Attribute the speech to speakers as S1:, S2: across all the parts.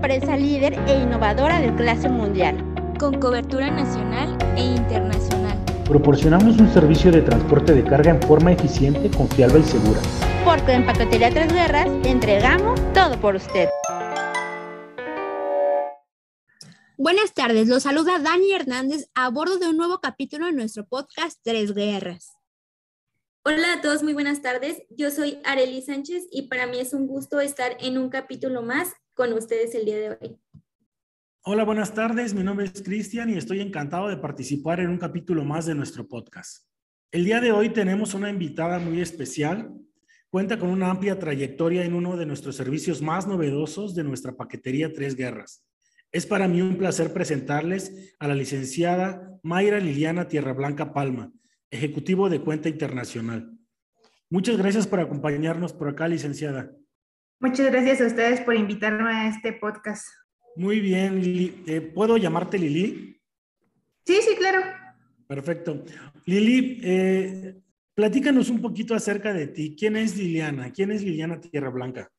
S1: empresa líder e innovadora de clase mundial.
S2: Con cobertura nacional e internacional.
S3: Proporcionamos un servicio de transporte de carga en forma eficiente, confiable y segura.
S1: Porque en Paquetería Tres Guerras entregamos todo por usted.
S4: Buenas tardes, los saluda Dani Hernández a bordo de un nuevo capítulo de nuestro podcast Tres Guerras.
S5: Hola a todos, muy buenas tardes. Yo soy Arely Sánchez y para mí es un gusto estar en un capítulo más con ustedes el día de hoy.
S6: Hola, buenas tardes. Mi nombre es Cristian y estoy encantado de participar en un capítulo más de nuestro podcast. El día de hoy tenemos una invitada muy especial. Cuenta con una amplia trayectoria en uno de nuestros servicios más novedosos de nuestra paquetería Tres Guerras. Es para mí un placer presentarles a la licenciada Mayra Liliana Tierra Blanca Palma, ejecutivo de cuenta internacional. Muchas gracias por acompañarnos por acá, licenciada.
S7: Muchas gracias a ustedes por invitarme a este podcast.
S6: Muy bien, Lili. Eh, ¿Puedo llamarte Lili?
S7: Sí, sí, claro.
S6: Perfecto. Lili, eh, platícanos un poquito acerca de ti. ¿Quién es Liliana? ¿Quién es Liliana Tierra Blanca?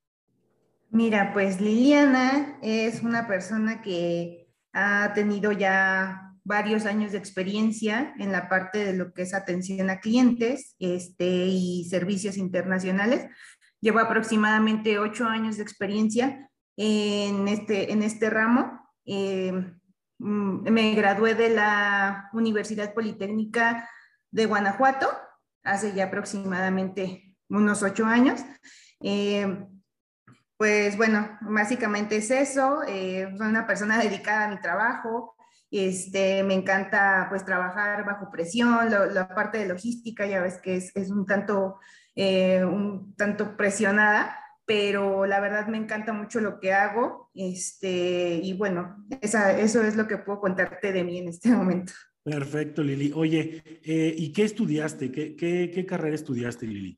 S7: Mira, pues Liliana es una persona que ha tenido ya varios años de experiencia en la parte de lo que es atención a clientes este, y servicios internacionales. Llevo aproximadamente ocho años de experiencia en este, en este ramo. Eh, mm, me gradué de la Universidad Politécnica de Guanajuato hace ya aproximadamente unos ocho años. Eh, pues bueno, básicamente es eso. Eh, soy una persona dedicada a mi trabajo. Este, me encanta pues trabajar bajo presión, la parte de logística ya ves que es, es un, tanto, eh, un tanto presionada, pero la verdad me encanta mucho lo que hago. Este, y bueno, esa, eso es lo que puedo contarte de mí en este momento.
S6: Perfecto, Lili. Oye, eh, ¿y qué estudiaste? ¿Qué, qué, qué carrera estudiaste, Lili?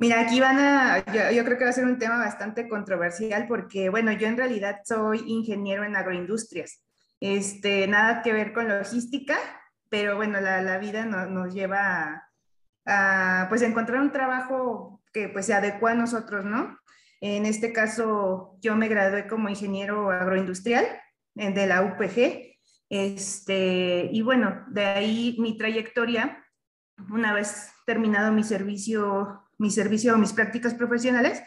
S7: Mira, aquí van a, yo, creo que va a ser un tema bastante controversial porque, bueno, yo en realidad soy ingeniero en agroindustrias. Este, nada que ver con logística, pero bueno, la, la vida nos lleva a, pues, encontrar un trabajo que pues se adecua a nosotros, ¿no? En este caso, yo me gradué como ingeniero agroindustrial de la UPG. Este, y bueno, de ahí mi trayectoria, una vez terminado mi servicio mi servicio mis prácticas profesionales,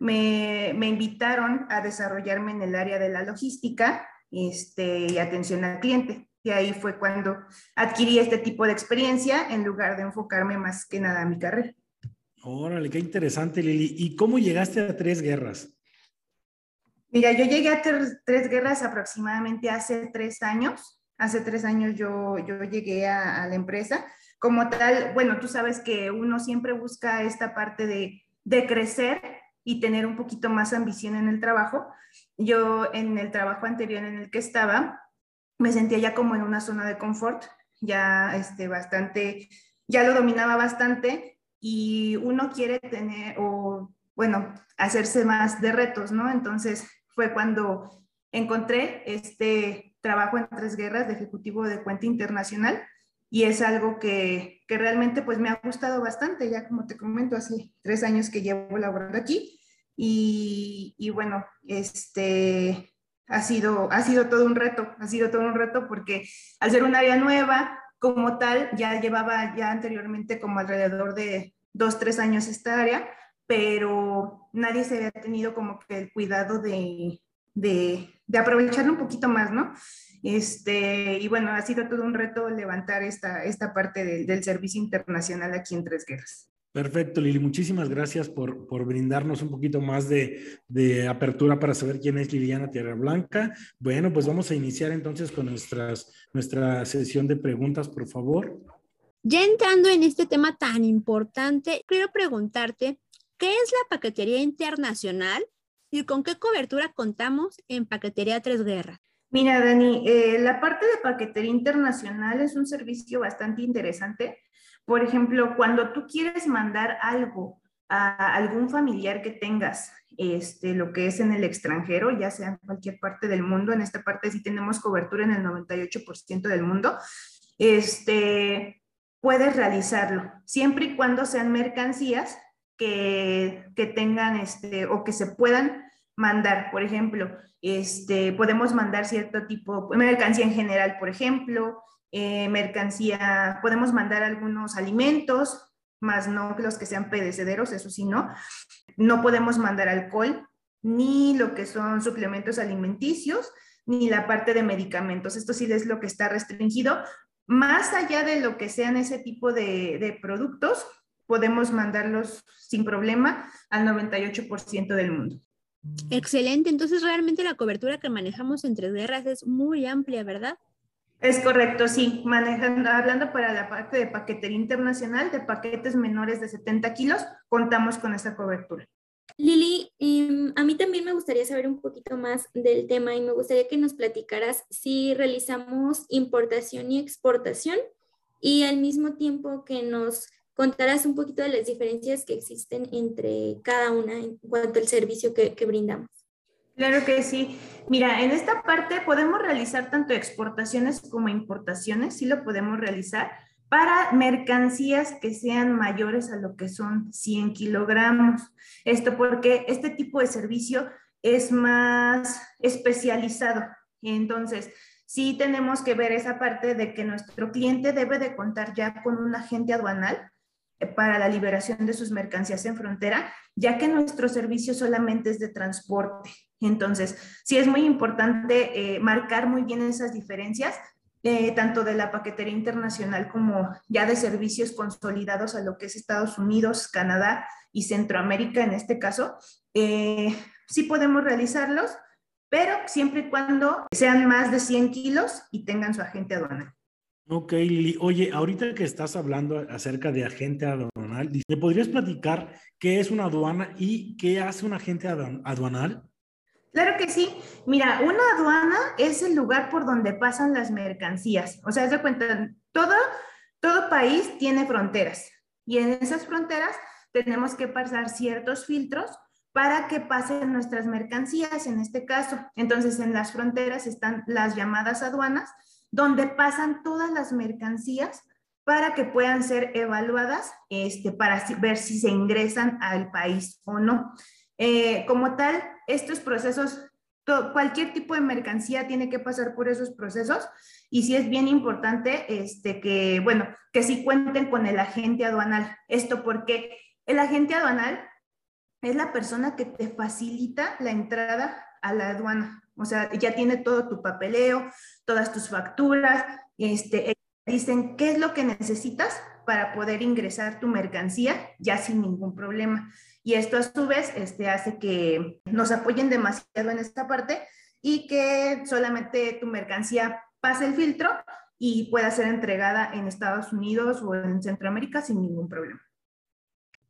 S7: me, me, invitaron a desarrollarme en el área de la logística este, y atención al cliente. Y ahí fue cuando adquirí este tipo de experiencia en lugar de enfocarme más que nada a mi carrera.
S6: Órale, qué interesante, Lili. ¿Y cómo llegaste a Tres Guerras?
S7: Mira, yo llegué a Tres Guerras aproximadamente hace tres años. Hace tres años yo, yo llegué a, a la empresa como tal, bueno, tú sabes que uno siempre busca esta parte de, de crecer y tener un poquito más ambición en el trabajo. Yo en el trabajo anterior en el que estaba, me sentía ya como en una zona de confort, ya este, bastante, ya lo dominaba bastante y uno quiere tener o, bueno, hacerse más de retos, ¿no? Entonces fue cuando encontré este trabajo en Tres Guerras de Ejecutivo de Cuenta Internacional y es algo que, que, realmente pues me ha gustado bastante, ya como te comento, hace tres años que llevo laborando aquí y, y, bueno, este ha sido, ha sido todo un reto, ha sido todo un reto porque al ser un área nueva como tal, ya llevaba ya anteriormente como alrededor de dos, tres años esta área, pero nadie se había tenido como que el cuidado de, de, de aprovecharlo un poquito más, ¿no? Este, y bueno, ha sido todo un reto levantar esta, esta parte del servicio internacional aquí en Tres Guerras.
S6: Perfecto, Lili. Muchísimas gracias por, por brindarnos un poquito más de, de, apertura para saber quién es Liliana Tierra Blanca. Bueno, pues vamos a iniciar entonces con nuestras, nuestra sesión de preguntas, por favor.
S4: Ya entrando en este tema tan importante, quiero preguntarte, ¿qué es la paquetería internacional y con qué cobertura contamos en Paquetería Tres Guerras?
S7: Mira, Dani, eh, la parte de paquetería internacional es un servicio bastante interesante. Por ejemplo, cuando tú quieres mandar algo a algún familiar que tengas, este, lo que es en el extranjero, ya sea en cualquier parte del mundo, en esta parte sí tenemos cobertura en el 98% del mundo, este, puedes realizarlo, siempre y cuando sean mercancías que, que tengan este, o que se puedan mandar, por ejemplo, este, podemos mandar cierto tipo, mercancía en general, por ejemplo, eh, mercancía, podemos mandar algunos alimentos, más no los que sean perecederos, eso sí, no. No podemos mandar alcohol, ni lo que son suplementos alimenticios, ni la parte de medicamentos. Esto sí es lo que está restringido. Más allá de lo que sean ese tipo de, de productos, podemos mandarlos sin problema al 98% del mundo.
S4: Excelente, entonces realmente la cobertura que manejamos entre guerras es muy amplia, ¿verdad?
S7: Es correcto, sí. Manejando, hablando para la parte de paquetería internacional, de paquetes menores de 70 kilos, contamos con esa cobertura.
S5: Lili, em, a mí también me gustaría saber un poquito más del tema y me gustaría que nos platicaras si realizamos importación y exportación y al mismo tiempo que nos contarás un poquito de las diferencias que existen entre cada una en cuanto al servicio que, que brindamos.
S7: Claro que sí. Mira, en esta parte podemos realizar tanto exportaciones como importaciones, sí lo podemos realizar para mercancías que sean mayores a lo que son 100 kilogramos. Esto porque este tipo de servicio es más especializado. Entonces, sí tenemos que ver esa parte de que nuestro cliente debe de contar ya con un agente aduanal eh, para la liberación de sus mercancías en frontera, ya que nuestro servicio solamente es de transporte. Entonces, sí es muy importante eh, marcar muy bien esas diferencias, eh, tanto de la paquetería internacional como ya de servicios consolidados a lo que es Estados Unidos, Canadá y Centroamérica en este caso. Eh, sí podemos realizarlos, pero siempre y cuando sean más de 100 kilos y tengan su agente aduanal.
S6: Ok, Lili. Oye, ahorita que estás hablando acerca de agente aduanal, ¿me podrías platicar qué es una aduana y qué hace un agente aduanal?
S7: Claro que sí. Mira, una aduana es el lugar por donde pasan las mercancías. O sea, es de cuenta, todo, todo país tiene fronteras y en esas fronteras tenemos que pasar ciertos filtros para que pasen nuestras mercancías, en este caso. Entonces, en las fronteras están las llamadas aduanas, donde pasan todas las mercancías para que puedan ser evaluadas este, para ver si se ingresan al país o no. Eh, como tal, estos procesos, cualquier tipo de mercancía tiene que pasar por esos procesos y sí es bien importante este, que, bueno, que sí cuenten con el agente aduanal. Esto porque el agente aduanal es la persona que te facilita la entrada a la aduana. O sea, ya tiene todo tu papeleo, todas tus facturas, este, dicen qué es lo que necesitas para poder ingresar tu mercancía ya sin ningún problema. Y esto a su vez este, hace que nos apoyen demasiado en esta parte y que solamente tu mercancía pase el filtro y pueda ser entregada en Estados Unidos o en Centroamérica sin ningún problema.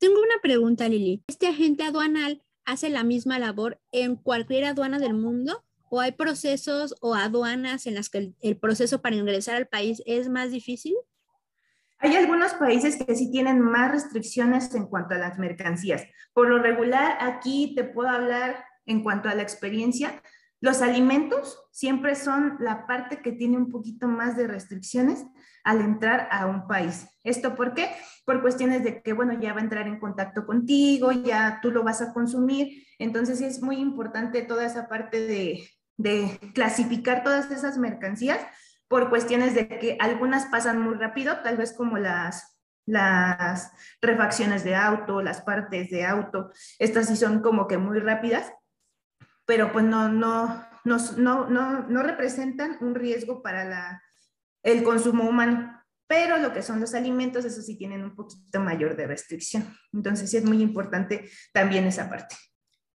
S4: Tengo una pregunta, Lili. ¿Este agente aduanal hace la misma labor en cualquier aduana del mundo? ¿O hay procesos o aduanas en las que el proceso para ingresar al país es más difícil?
S7: Hay algunos países que sí tienen más restricciones en cuanto a las mercancías. Por lo regular, aquí te puedo hablar en cuanto a la experiencia. Los alimentos siempre son la parte que tiene un poquito más de restricciones al entrar a un país. ¿Esto por qué? Por cuestiones de que, bueno, ya va a entrar en contacto contigo, ya tú lo vas a consumir. Entonces, es muy importante toda esa parte de, de clasificar todas esas mercancías por cuestiones de que algunas pasan muy rápido, tal vez como las, las refacciones de auto, las partes de auto, estas sí son como que muy rápidas, pero pues no, no, no, no, no, representan un riesgo para la, el consumo humano. Pero lo que son los alimentos, eso sí tienen un poquito mayor de restricción. Entonces sí es muy importante también esa parte.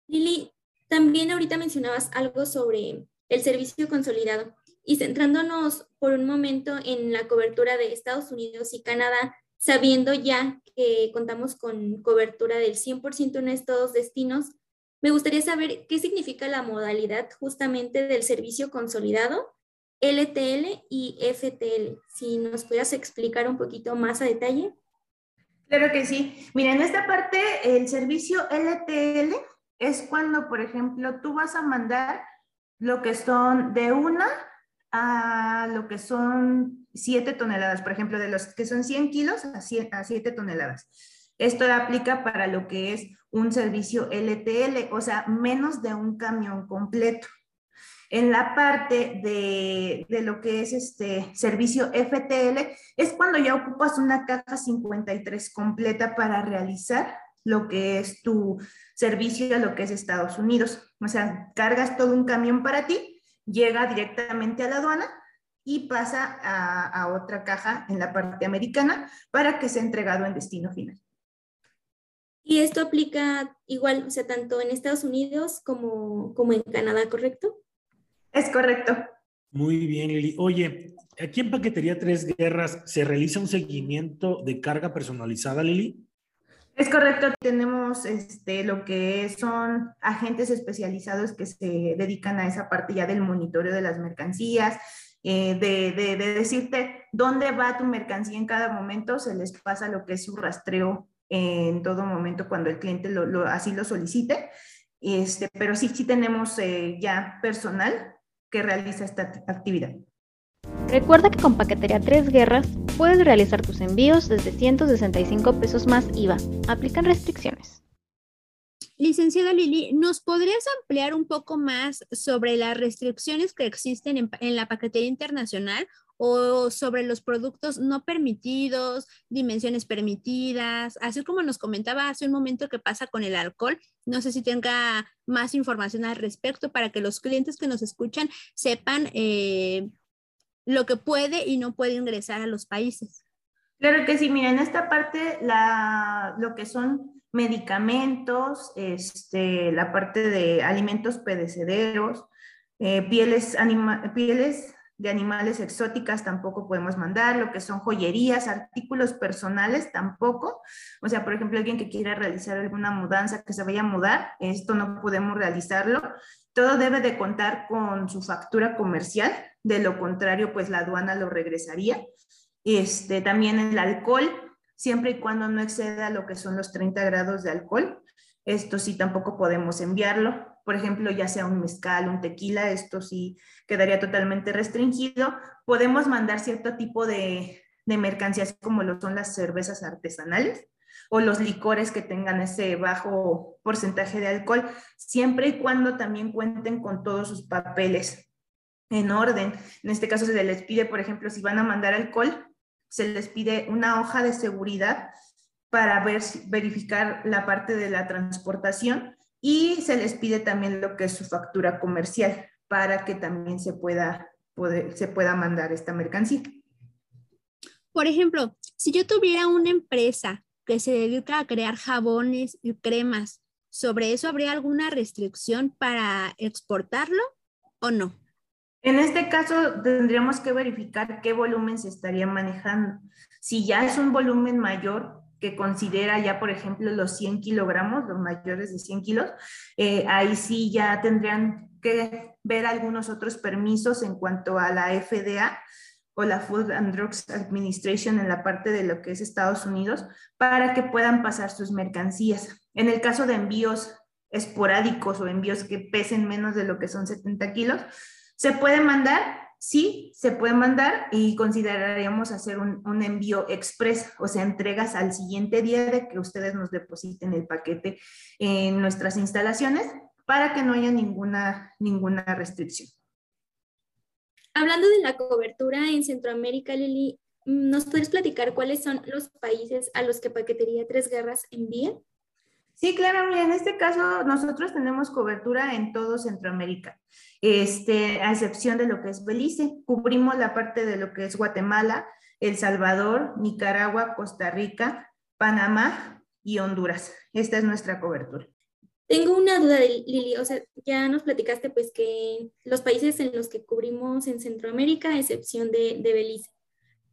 S5: Lili, también ahorita mencionabas algo sobre el servicio consolidado. Y centrándonos por un momento en la cobertura de Estados Unidos y Canadá, sabiendo ya que contamos con cobertura del 100% en estos destinos, me gustaría saber qué significa la modalidad justamente del servicio consolidado, LTL y FTL. Si nos pudieras explicar un poquito más a detalle.
S7: Claro que sí. Mira, en esta parte, el servicio LTL es cuando, por ejemplo, tú vas a mandar lo que son de una a lo que son 7 toneladas, por ejemplo, de los que son 100 kilos a 7 toneladas. Esto aplica para lo que es un servicio LTL, o sea, menos de un camión completo. En la parte de, de, lo que es este servicio FTL, es cuando ya ocupas una caja 53 completa para realizar lo que es tu servicio a lo que es Estados Unidos. O sea, cargas todo un camión para ti, llega directamente a la aduana y pasa a, a otra caja en la parte americana para que sea entregado en destino final.
S5: Y esto aplica igual, o sea, tanto en Estados Unidos como, como en Canadá, ¿correcto?
S7: Es correcto.
S6: Muy bien, Lili. Oye, aquí en Paquetería Tres Guerras se realiza un seguimiento de carga personalizada, Lili.
S7: Es correcto, tenemos este, lo que son agentes especializados que se dedican a esa parte ya del monitoreo de las mercancías, eh, de, de, de, decirte dónde va tu mercancía en cada momento, se les pasa lo que es su rastreo en todo momento cuando el cliente lo, lo, así lo solicite. Este, pero sí, sí tenemos eh, ya personal que realiza esta actividad.
S1: Recuerda que con Paquetería Tres Guerras puedes realizar tus envíos desde 165 pesos más IVA. Aplican restricciones.
S4: Licenciada Lili, ¿nos podrías ampliar un poco más sobre las restricciones que existen en, la paquetería internacional o sobre los productos no permitidos, dimensiones permitidas, así como nos comentaba hace un momento que pasa con el alcohol? No sé si tenga más información al respecto para que los clientes que nos escuchan sepan eh, lo que puede y no puede ingresar a los países.
S7: Claro que sí, mira, en esta parte la, lo que son medicamentos, este, la parte de alimentos perecederos, eh, pieles, anima, pieles de animales exóticas tampoco podemos mandar, lo que son joyerías, artículos personales tampoco. O sea, por ejemplo, alguien que quiera realizar alguna mudanza, que se vaya a mudar, esto no podemos realizarlo. Todo debe de contar con su factura comercial, de lo contrario, pues la aduana lo regresaría. Este, también el alcohol, siempre y cuando no exceda lo que son los 30 grados de alcohol. Esto sí tampoco podemos enviarlo. Por ejemplo, ya sea un mezcal, un tequila, esto sí quedaría totalmente restringido. Podemos mandar cierto tipo de, de mercancías como lo son las cervezas artesanales o los licores que tengan ese bajo porcentaje de alcohol, siempre y cuando también cuenten con todos sus papeles en orden. En este caso se les pide, por ejemplo, si van a mandar alcohol, se les pide una hoja de seguridad para ver, verificar la parte de la transportación y se les pide también lo que es su factura comercial para que también se pueda, se pueda mandar esta mercancía.
S4: Por ejemplo, si yo tuviera una empresa que se dedica a crear jabones y cremas, ¿sobre eso habría alguna restricción para exportarlo o no?
S7: En este caso, tendríamos que verificar qué volumen se estaría manejando. Si ya es un volumen mayor que considera ya, por ejemplo, los 100 kilogramos, los mayores de 100 kilos, eh, ahí sí ya tendrían que ver algunos otros permisos en cuanto a la FDA o la Food and Drugs Administration en la parte de lo que es Estados Unidos para que puedan pasar sus mercancías. En el caso de envíos esporádicos o envíos que pesen menos de lo que son 70 kilos, ¿Se puede mandar? Sí, se puede mandar y consideraríamos hacer un, envío express, o sea, entregas al siguiente día de que ustedes nos depositen el paquete en nuestras instalaciones para que no haya ninguna, ninguna restricción.
S5: Hablando de la cobertura en Centroamérica, Lili, ¿nos puedes platicar cuáles son los países a los que Paquetería Tres Guerras envía?
S7: Sí, claro, en este caso nosotros tenemos cobertura en todo Centroamérica, este, a excepción de lo que es Belice. Cubrimos la parte de lo que es Guatemala, El Salvador, Nicaragua, Costa Rica, Panamá y Honduras. Esta es nuestra cobertura.
S5: Tengo una duda, Lili. O sea, ya nos platicaste pues que los países en los que cubrimos en Centroamérica, a excepción de, de Belice.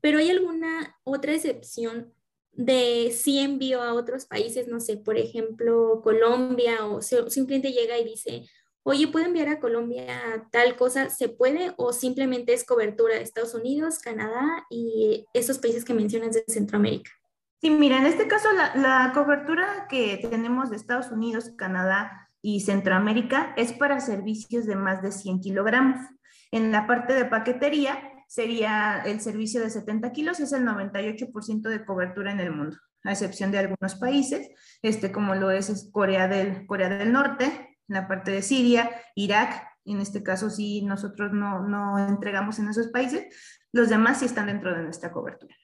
S5: Pero ¿hay alguna otra excepción de si envío a otros países, no sé, por ejemplo, Colombia, o si, si un cliente llega y dice, oye, ¿puedo enviar a Colombia tal cosa? ¿Se puede? ¿O simplemente es cobertura de Estados Unidos, Canadá y esos países que mencionas de Centroamérica?
S7: Sí, mira, en este caso la, la cobertura que tenemos de Estados Unidos, Canadá y Centroamérica es para servicios de más de 100 kilogramos. En la parte de paquetería sería el servicio de 70 kilos, es el 98% de cobertura en el mundo. a excepción de algunos países, este, como lo es, Corea, del, Corea del Norte, la parte de Siria, Irak, en este caso sí nosotros no, no entregamos en esos países, los demás sí están dentro de nuestra cobertura.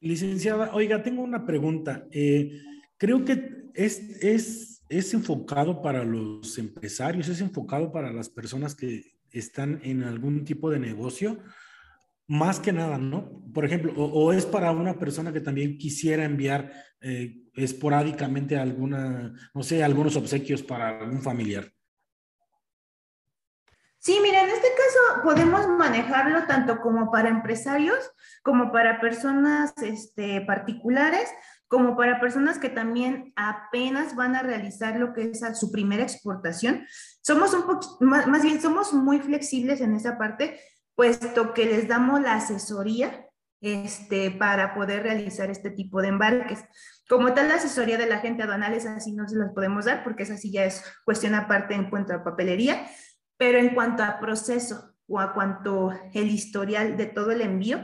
S6: Licenciada, oiga, tengo una pregunta. Eh, creo que es, es, es enfocado para los empresarios, es enfocado para las personas que están en algún tipo de negocio, más que nada, ¿no? Por ejemplo, o, es para una persona que también quisiera enviar eh, esporádicamente alguna, no sé, algunos obsequios para algún familiar.
S7: Sí, mira, en este caso podemos manejarlo tanto como para empresarios, como para personas este, particulares, como para personas que también apenas van a realizar lo que es su primera exportación. Somos un poco, más, bien somos muy flexibles en esa parte, puesto que les damos la asesoría este, para poder realizar este tipo de embarques. Como tal, la asesoría de la gente aduanal es así, no se las podemos dar porque esa sí ya es cuestión aparte en cuanto a papelería, pero en cuanto a proceso o a cuanto el historial de todo el envío,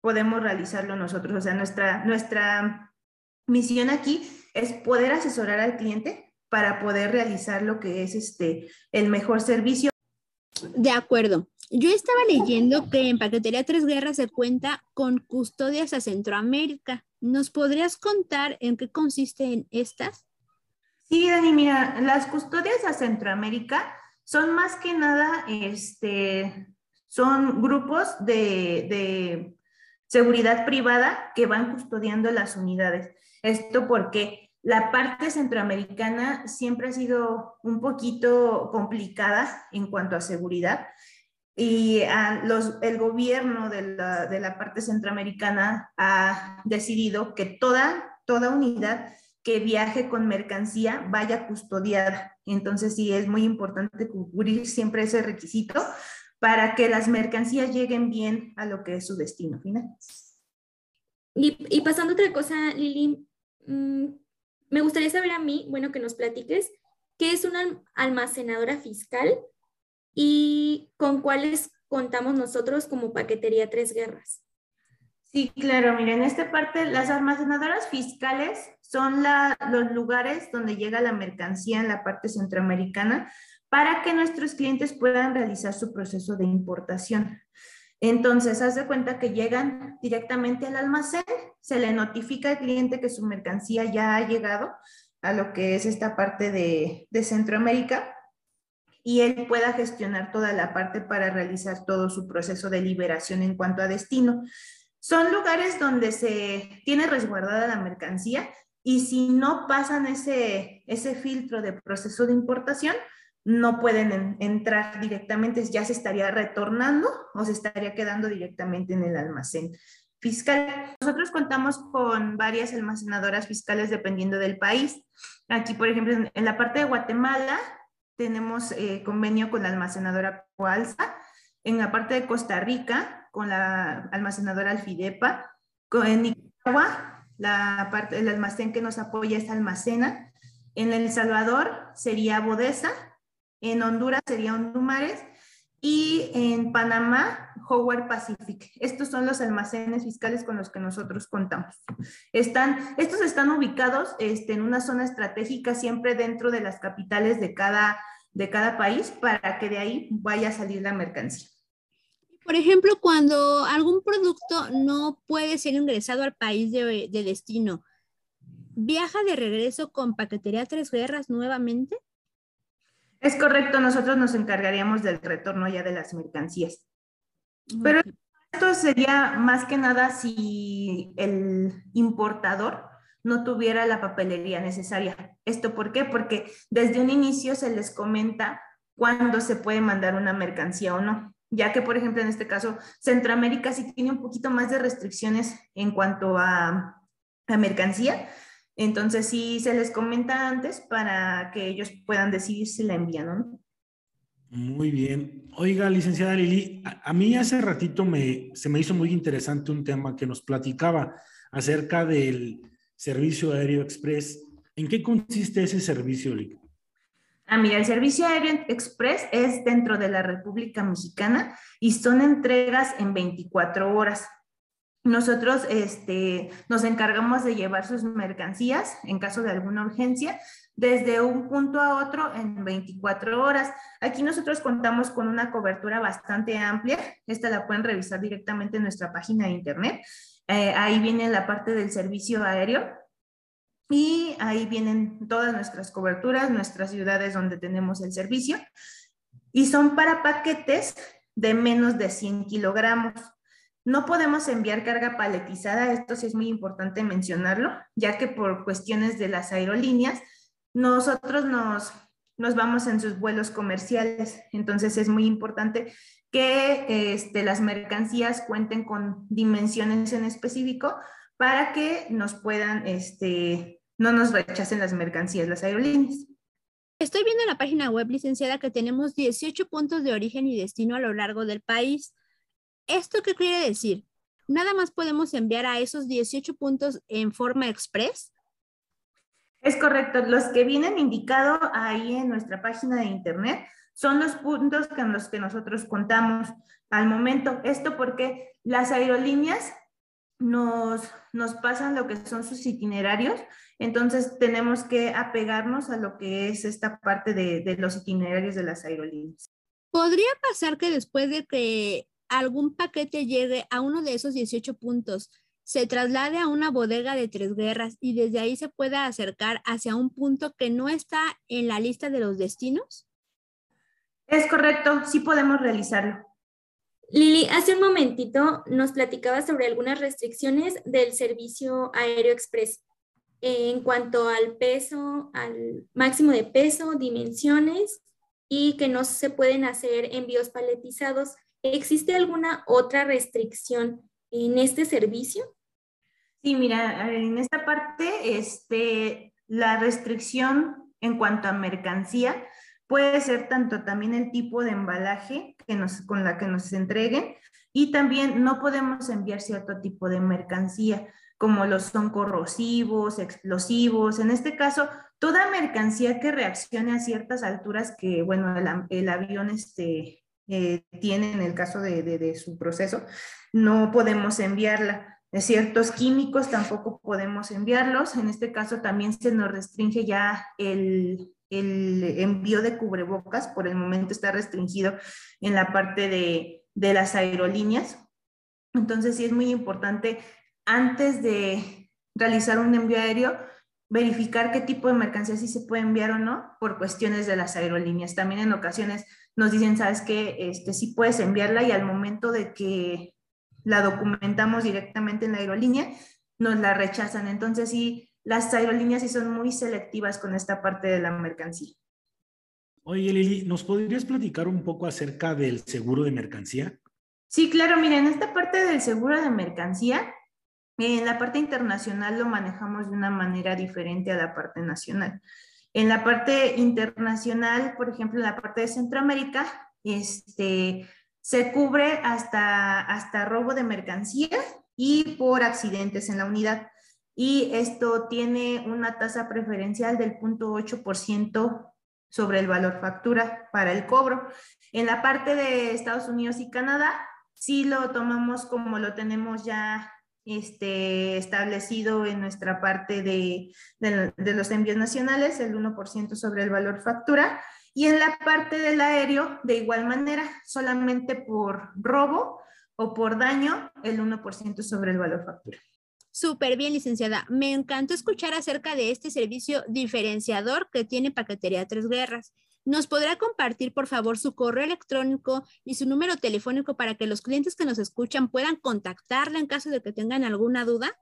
S7: podemos realizarlo nosotros. O sea, nuestra, nuestra misión aquí es poder asesorar al cliente para poder realizar lo que es este, el mejor servicio.
S4: De acuerdo. Yo estaba leyendo que en Paquetería Tres Guerras se cuenta con custodias a Centroamérica. ¿Nos podrías contar en qué consisten estas?
S7: Sí, Dani, mira, las custodias a Centroamérica son más que nada, este, son grupos de, de seguridad privada que van custodiando las unidades. Esto porque la parte centroamericana siempre ha sido un poquito complicada en cuanto a seguridad y los, el gobierno de la, parte centroamericana ha decidido que toda, toda unidad que viaje con mercancía vaya custodiada. Entonces sí es muy importante cubrir siempre ese requisito para que las mercancías lleguen bien a lo que es su destino final.
S5: Y, pasando otra cosa, Lili, mmm, me gustaría saber a mí, bueno, que nos platiques, ¿qué es una almacenadora fiscal y con cuáles contamos nosotros como Paquetería Tres Guerras?
S7: Sí, claro, mira, en esta parte las almacenadoras fiscales son los lugares donde llega la mercancía en la parte centroamericana para que nuestros clientes puedan realizar su proceso de importación. Entonces, haz de cuenta que llegan directamente al almacén, se le notifica al cliente que su mercancía ya ha llegado a lo que es esta parte de Centroamérica y él pueda gestionar toda la parte para realizar todo su proceso de liberación en cuanto a destino. Son lugares donde se tiene resguardada la mercancía y si no pasan ese, ese filtro de proceso de importación, no pueden entrar directamente, ya se estaría retornando o se estaría quedando directamente en el almacén fiscal. Nosotros contamos con varias almacenadoras fiscales dependiendo del país. Aquí, por ejemplo, en, la parte de Guatemala tenemos eh, convenio con la almacenadora Coalza. En la parte de Costa Rica, con la almacenadora Alfidepa. en Nicaragua, la parte, el almacén que nos apoya es Almacena. En El Salvador sería Bodesa en Honduras sería Hondumares y en Panamá, Howard Pacific. Estos son los almacenes fiscales con los que nosotros contamos. Están, estos están ubicados este, en una zona estratégica siempre dentro de las capitales de cada, de cada país para que de ahí vaya a salir la mercancía.
S4: Por ejemplo, cuando algún producto no puede ser ingresado al país de, de destino, ¿viaja de regreso con Paquetería Tres Guerras nuevamente?
S7: Es correcto, nosotros nos encargaríamos del retorno ya de las mercancías. Pero esto sería más que nada si el importador no tuviera la papelería necesaria. ¿Esto por qué? Porque desde un inicio se les comenta cuándo se puede mandar una mercancía o no, ya que, por ejemplo, en este caso, Centroamérica sí tiene un poquito más de restricciones en cuanto a, a mercancía, entonces sí se les comenta antes para que ellos puedan decidir si la envían o no.
S6: Muy bien. Oiga, licenciada Lili, a, mí hace ratito me, se me hizo muy interesante un tema que nos platicaba acerca del servicio aéreo express. ¿En qué consiste ese servicio, Lili?
S7: Ah, mira, el servicio aéreo express es dentro de la República Mexicana y son entregas en 24 horas. nosotros este, nos encargamos de llevar sus mercancías en caso de alguna urgencia desde un punto a otro en 24 horas. Aquí nosotros contamos con una cobertura bastante amplia. Esta la pueden revisar directamente en nuestra página de internet. Eh, ahí viene la parte del servicio aéreo y ahí vienen todas nuestras coberturas, nuestras ciudades donde tenemos el servicio y son para paquetes de menos de 100 kilogramos. No podemos enviar carga paletizada, esto sí es muy importante mencionarlo, ya que por cuestiones de las aerolíneas, nosotros nos, nos vamos en sus vuelos comerciales, entonces es muy importante que este, las mercancías cuenten con dimensiones en específico para que nos puedan, este, no nos rechacen las mercancías, las aerolíneas.
S4: Estoy viendo en la página web, licenciada, que tenemos 18 puntos de origen y destino a lo largo del país. ¿Esto qué quiere decir? ¿Nada más podemos enviar a esos 18 puntos en forma express?
S7: Es correcto. Los que vienen indicados ahí en nuestra página de internet son los puntos con los que nosotros contamos al momento. Esto porque las aerolíneas nos, nos pasan lo que son sus itinerarios, entonces tenemos que apegarnos a lo que es esta parte de, de los itinerarios de las aerolíneas.
S4: ¿Podría pasar que después de que algún paquete llegue a uno de esos 18 puntos, se traslade a una bodega de tres guerras y desde ahí se pueda acercar hacia un punto que no está en la lista de los destinos?
S7: Es correcto, sí podemos realizarlo.
S5: Lili, hace un momentito nos platicaba sobre algunas restricciones del servicio aéreo express en cuanto al peso, al máximo de peso, dimensiones y que no se pueden hacer envíos paletizados. ¿Existe alguna otra restricción en este servicio?
S7: Sí, mira, en esta parte, este, la restricción en cuanto a mercancía puede ser tanto también el tipo de embalaje que nos, con la que nos entreguen y también no podemos enviar cierto tipo de mercancía como los son corrosivos, explosivos. En este caso, toda mercancía que reaccione a ciertas alturas que, bueno, el, avión este, eh, tiene en el caso de, su proceso, no podemos enviarla. De ciertos químicos tampoco podemos enviarlos. En este caso también se nos restringe ya el, envío de cubrebocas. Por el momento está restringido en la parte de, de las aerolíneas. Entonces sí es muy importante antes de realizar un envío aéreo, verificar qué tipo de mercancía sí se puede enviar o no por cuestiones de las aerolíneas. También en ocasiones nos dicen, sabes que este, sí puedes enviarla y al momento de que la documentamos directamente en la aerolínea, nos la rechazan. Entonces sí, las aerolíneas sí son muy selectivas con esta parte de la mercancía.
S6: Oye, Lili, ¿nos podrías platicar un poco acerca del seguro de mercancía?
S7: Sí, claro, miren, esta parte del seguro de mercancía, en la parte internacional lo manejamos de una manera diferente a la parte nacional. En la parte internacional, por ejemplo, en la parte de Centroamérica, este, se cubre hasta, hasta robo de mercancías y por accidentes en la unidad. Y esto tiene una tasa preferencial del 0.8% sobre el valor factura para el cobro. En la parte de Estados Unidos y Canadá, sí lo tomamos como lo tenemos ya este, establecido en nuestra parte de, de, los envíos nacionales, el 1% sobre el valor factura, y en la parte del aéreo, de igual manera, solamente por robo o por daño, el 1% sobre el valor factura.
S4: Súper bien, licenciada. Me encantó escuchar acerca de este servicio diferenciador que tiene Paquetería Tres Guerras. ¿Nos podrá compartir, por favor, su correo electrónico y su número telefónico para que los clientes que nos escuchan puedan contactarla en caso de que tengan alguna duda?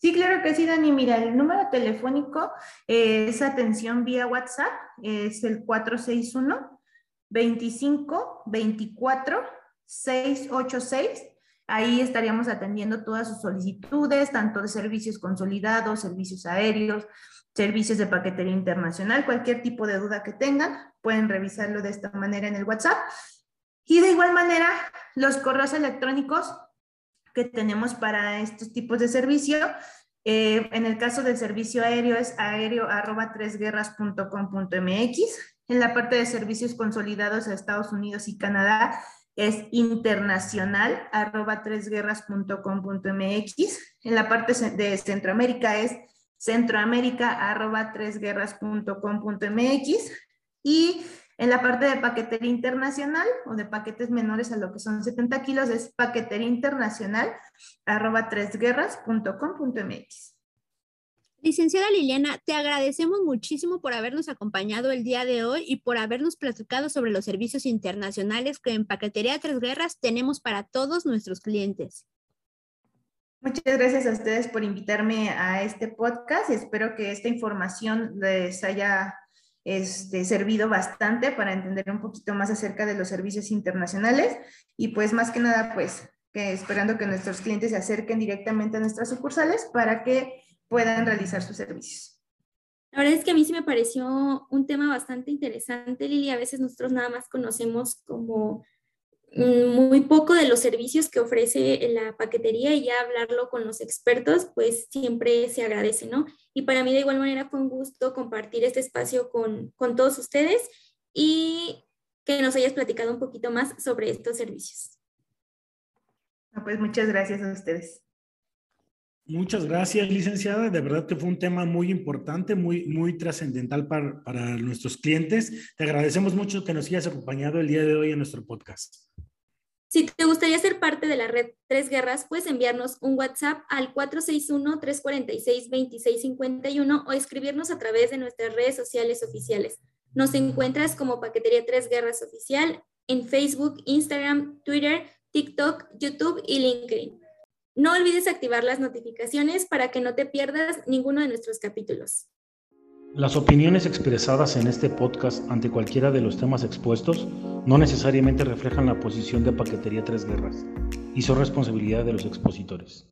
S7: Sí, claro que sí, Dani. Mira, el número telefónico es atención vía WhatsApp, es el 461 25 24 686. Ahí estaríamos atendiendo todas sus solicitudes, tanto de servicios consolidados, servicios aéreos, servicios de paquetería internacional, cualquier tipo de duda que tengan, pueden revisarlo de esta manera en el WhatsApp. Y de igual manera, los correos electrónicos que tenemos para estos tipos de servicio, eh, en el caso del servicio aéreo es aéreo arroba tresguerras.com.mx. En la parte de servicios consolidados a Estados Unidos y Canadá es internacional arroba tresguerras.com.mx. En la parte de Centroamérica es centroamérica arroba tresguerras.com.mx. Y en la parte de paquetería internacional o de paquetes menores a lo que son 70 kilos es paquetería internacional arroba tresguerras.com.mx.
S4: Licenciada Liliana, te agradecemos muchísimo por habernos acompañado el día de hoy y por habernos platicado sobre los servicios internacionales que en Paquetería Tres Guerras tenemos para todos nuestros clientes.
S7: Muchas gracias a ustedes por invitarme a este podcast y espero que esta información les haya este, servido bastante para entender un poquito más acerca de los servicios internacionales y pues más que nada pues esperando que nuestros clientes se acerquen directamente a nuestras sucursales para que puedan realizar sus servicios.
S5: La verdad es que a mí sí me pareció un tema bastante interesante, Lili. A veces nosotros nada más conocemos como muy poco de los servicios que ofrece la paquetería y ya hablarlo con los expertos, pues siempre se agradece, ¿no? Y para mí de igual manera fue un gusto compartir este espacio con, con todos ustedes y que nos hayas platicado un poquito más sobre estos servicios.
S7: Pues muchas gracias a ustedes.
S6: Muchas gracias, licenciada. De verdad que fue un tema muy importante, muy, muy trascendental para, para, nuestros clientes. Te agradecemos mucho que nos hayas acompañado el día de hoy en nuestro podcast.
S5: Si te gustaría ser parte de la red Tres Guerras, puedes enviarnos un WhatsApp al 461-346-2651 o escribirnos a través de nuestras redes sociales oficiales. Nos encuentras como Paquetería Tres Guerras Oficial en Facebook, Instagram, Twitter, TikTok, YouTube y LinkedIn. No olvides activar las notificaciones para que no te pierdas ninguno de nuestros capítulos.
S3: Las opiniones expresadas en este podcast ante cualquiera de los temas expuestos no necesariamente reflejan la posición de Paquetería Tres Guerras y son responsabilidad de los expositores.